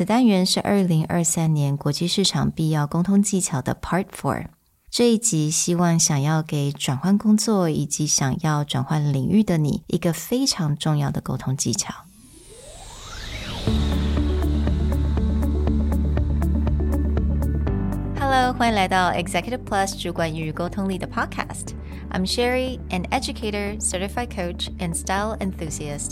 此单元是二零二三年国际市场必要沟通技巧的 Part Four。这一集希望想要给转换工作以及想要转换领域的你一个非常重要的沟通技巧。Hello，欢迎来到 Executive Plus 主管与沟通力的 Podcast。I'm Sherry, an educator, certified coach, and style enthusiast.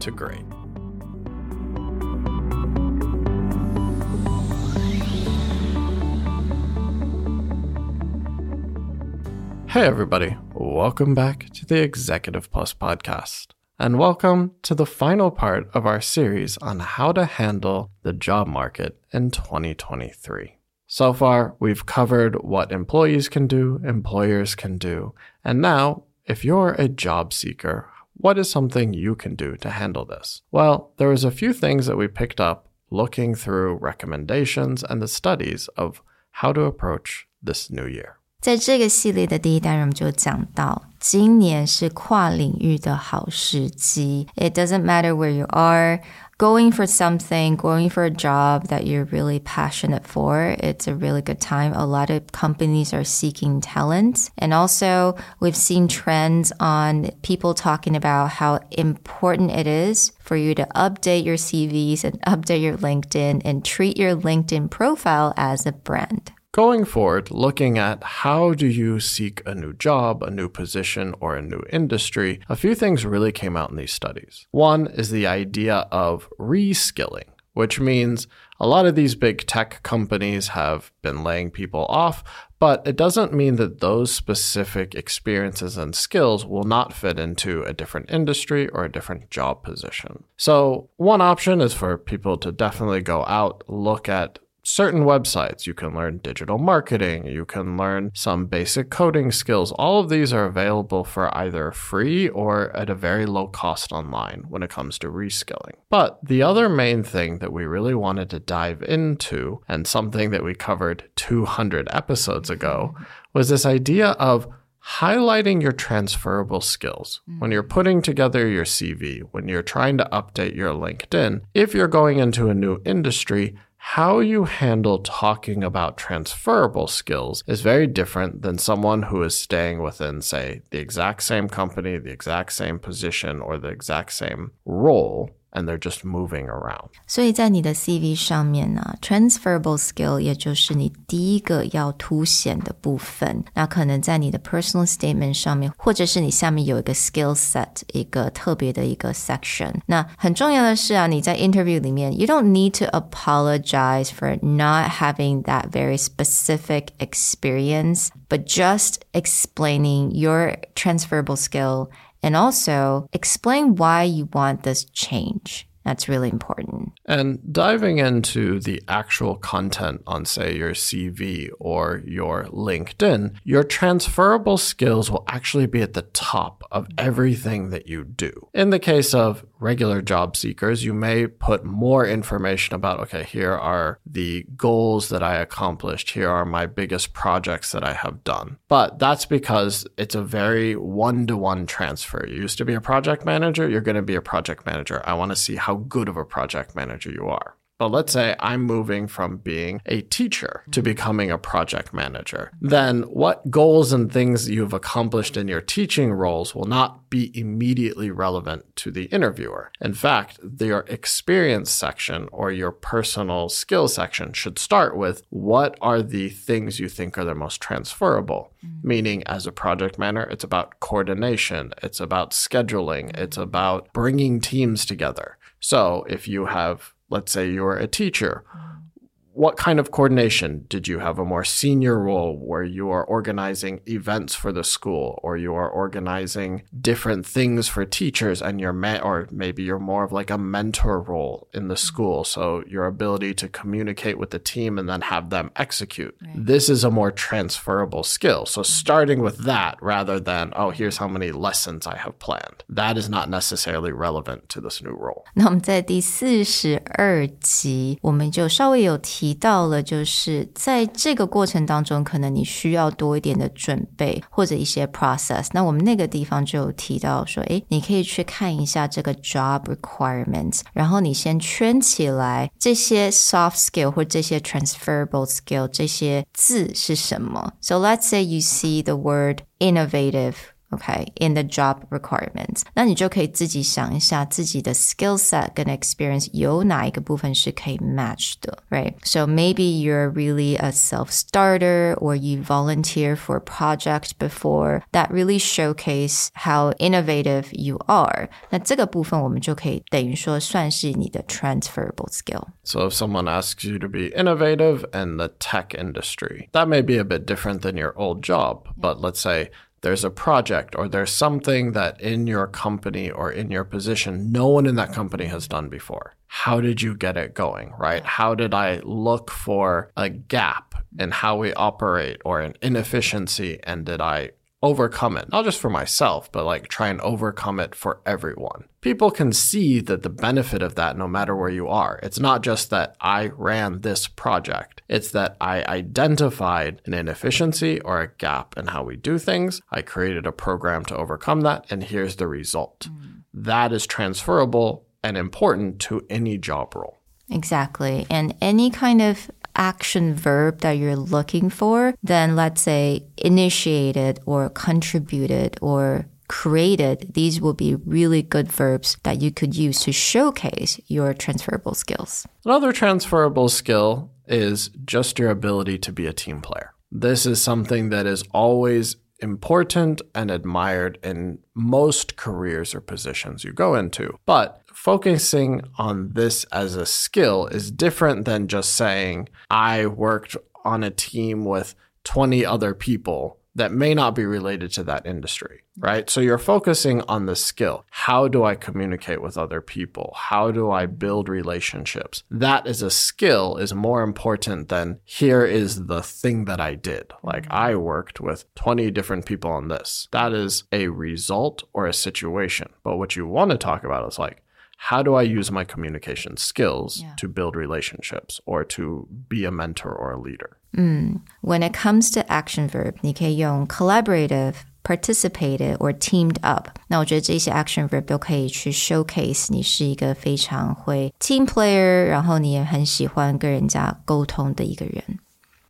to great. Hey, everybody. Welcome back to the Executive Plus podcast. And welcome to the final part of our series on how to handle the job market in 2023. So far, we've covered what employees can do, employers can do, and now, if you're a job seeker, what is something you can do to handle this? Well, there was a few things that we picked up looking through recommendations and the studies of how to approach this new year. 在这个系列的第一单元，我们就讲到，今年是跨领域的好时机。It doesn't matter where you are going for something, going for a job that you're really passionate for, it's a really good time. A lot of companies are seeking talent. And also, we've seen trends on people talking about how important it is for you to update your CVs and update your LinkedIn and treat your LinkedIn profile as a brand. Going forward, looking at how do you seek a new job, a new position, or a new industry, a few things really came out in these studies. One is the idea of reskilling, which means a lot of these big tech companies have been laying people off, but it doesn't mean that those specific experiences and skills will not fit into a different industry or a different job position. So, one option is for people to definitely go out, look at certain websites. You can learn digital marketing, you can learn some basic coding skills. All of these are available for either free or at a very low cost online when it comes to reskilling. But the other main thing that we really wanted to dive into, and something that we covered 200 episodes ago, was this idea of highlighting your transferable skills when you're putting together your CV, when you're trying to update your LinkedIn. If you're going into a new industry, how you handle talking about transferable skills is very different than someone who is staying within, say, the exact same company, the exact same position, or the exact same role and they're just moving around. 所以在你的 CV 上面呢，transferable skill 也就是你第一个要凸显的部分。那可能在你的 personal statement 上面，或者是你下面有一个 skill set，一个特别的一个 section。那很重要的是啊，你在 interview 里面，you don't need to apologize for not having that very specific experience, but just explaining your transferable skill and also explain why you want this change. That's really important. And diving into the actual content on, say, your CV or your LinkedIn, your transferable skills will actually be at the top of everything that you do. In the case of regular job seekers, you may put more information about, okay, here are the goals that I accomplished. Here are my biggest projects that I have done. But that's because it's a very one to one transfer. You used to be a project manager, you're going to be a project manager. I want to see how good of a project manager you are. But let's say I'm moving from being a teacher to becoming a project manager. Then what goals and things you've accomplished in your teaching roles will not be immediately relevant to the interviewer. In fact, your experience section or your personal skill section should start with what are the things you think are the most transferable? Mm-hmm. Meaning, as a project manager, it's about coordination, it's about scheduling, it's about bringing teams together. So if you have let's say you're a teacher, what kind of coordination? Did you have a more senior role where you are organizing events for the school or you are organizing different things for teachers and you're or maybe you're more of like a mentor role in the school. So your ability to communicate with the team and then have them execute. Right. This is a more transferable skill. So starting with that rather than, oh, here's how many lessons I have planned. That is not necessarily relevant to this new role. 那我们在第四十二集，我们就稍微有提 提到了，就是在这个过程当中，可能你需要多一点的准备或者一些 process。那我们那个地方就有提到说，诶，你可以去看一下这个 job requirements，然后你先圈起来这些 soft skill 或这些 transferable skill 这些字是什么。So let's say you see the word innovative OK in the job requirements，那你就可以自己想一下自己的 skill set 跟 experience 有哪一个部分是可以 match 的，right？So maybe you're really a self-starter or you volunteer for a project before that really showcase how innovative you are。那这个部分我们就可以等于说算是你的 transferable skill。So if someone asks you to be innovative in the tech industry, that may be a bit different than your old job, but let's say there's a project or there's something that in your company or in your position no one in that company has done before. How did you get it going, right? How did I look for a gap in how we operate or an inefficiency and did I overcome it, not just for myself, but like try and overcome it for everyone. People can see that the benefit of that no matter where you are. It's not just that I ran this project, it's that I identified an inefficiency or a gap in how we do things. I created a program to overcome that, and here's the result. Mm. That is transferable and important to any job role. Exactly. And any kind of action verb that you're looking for, then let's say initiated or contributed or created, these will be really good verbs that you could use to showcase your transferable skills. Another transferable skill is just your ability to be a team player. This is something that is always important and admired in most careers or positions you go into. But focusing on this as a skill is different than just saying, I worked on a team with 20 other people that may not be related to that industry, right? So you're focusing on the skill. How do I communicate with other people? How do I build relationships? That is a skill is more important than here is the thing that I did. Like mm-hmm. I worked with 20 different people on this. That is a result or a situation. But what you want to talk about is like, how do I use my communication skills yeah. to build relationships or to be a mentor or a leader? Mm. When it comes to action verb, 你可以用 collaborative, participated or teamed up。那我觉得这些 action verb 都可以去 showcase 你是一个非常会 team player，然后你也很喜欢跟人家沟通的一个人。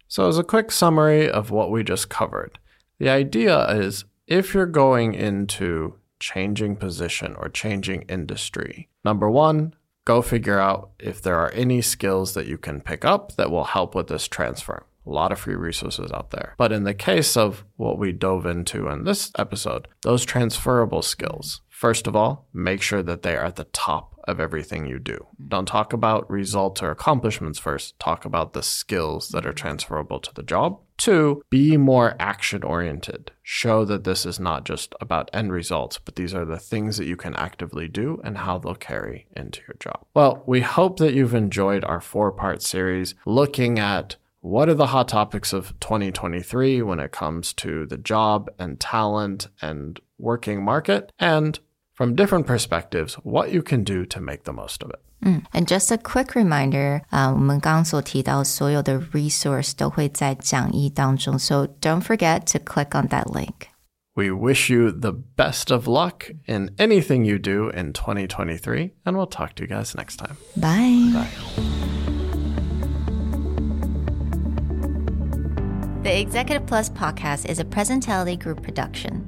So as a quick summary of what we just covered, the idea is if you're going into changing position or changing industry. Number one, go figure out if there are any skills that you can pick up that will help with this transfer. A lot of free resources out there. But in the case of what we dove into in this episode, those transferable skills, first of all, make sure that they are at the top of everything you do. Don't talk about results or accomplishments first. Talk about the skills that are transferable to the job. Two, be more action oriented. Show that this is not just about end results, but these are the things that you can actively do and how they'll carry into your job. Well, we hope that you've enjoyed our four part series looking at what are the hot topics of 2023 when it comes to the job and talent and working market, and from different perspectives, what you can do to make the most of it. Mm. And just a quick reminder, uh, 我们刚所提到所有的 resource 都会在讲义当中, so don't forget to click on that link. We wish you the best of luck in anything you do in 2023, and we'll talk to you guys next time. Bye. Bye. The Executive Plus podcast is a Presentality Group production,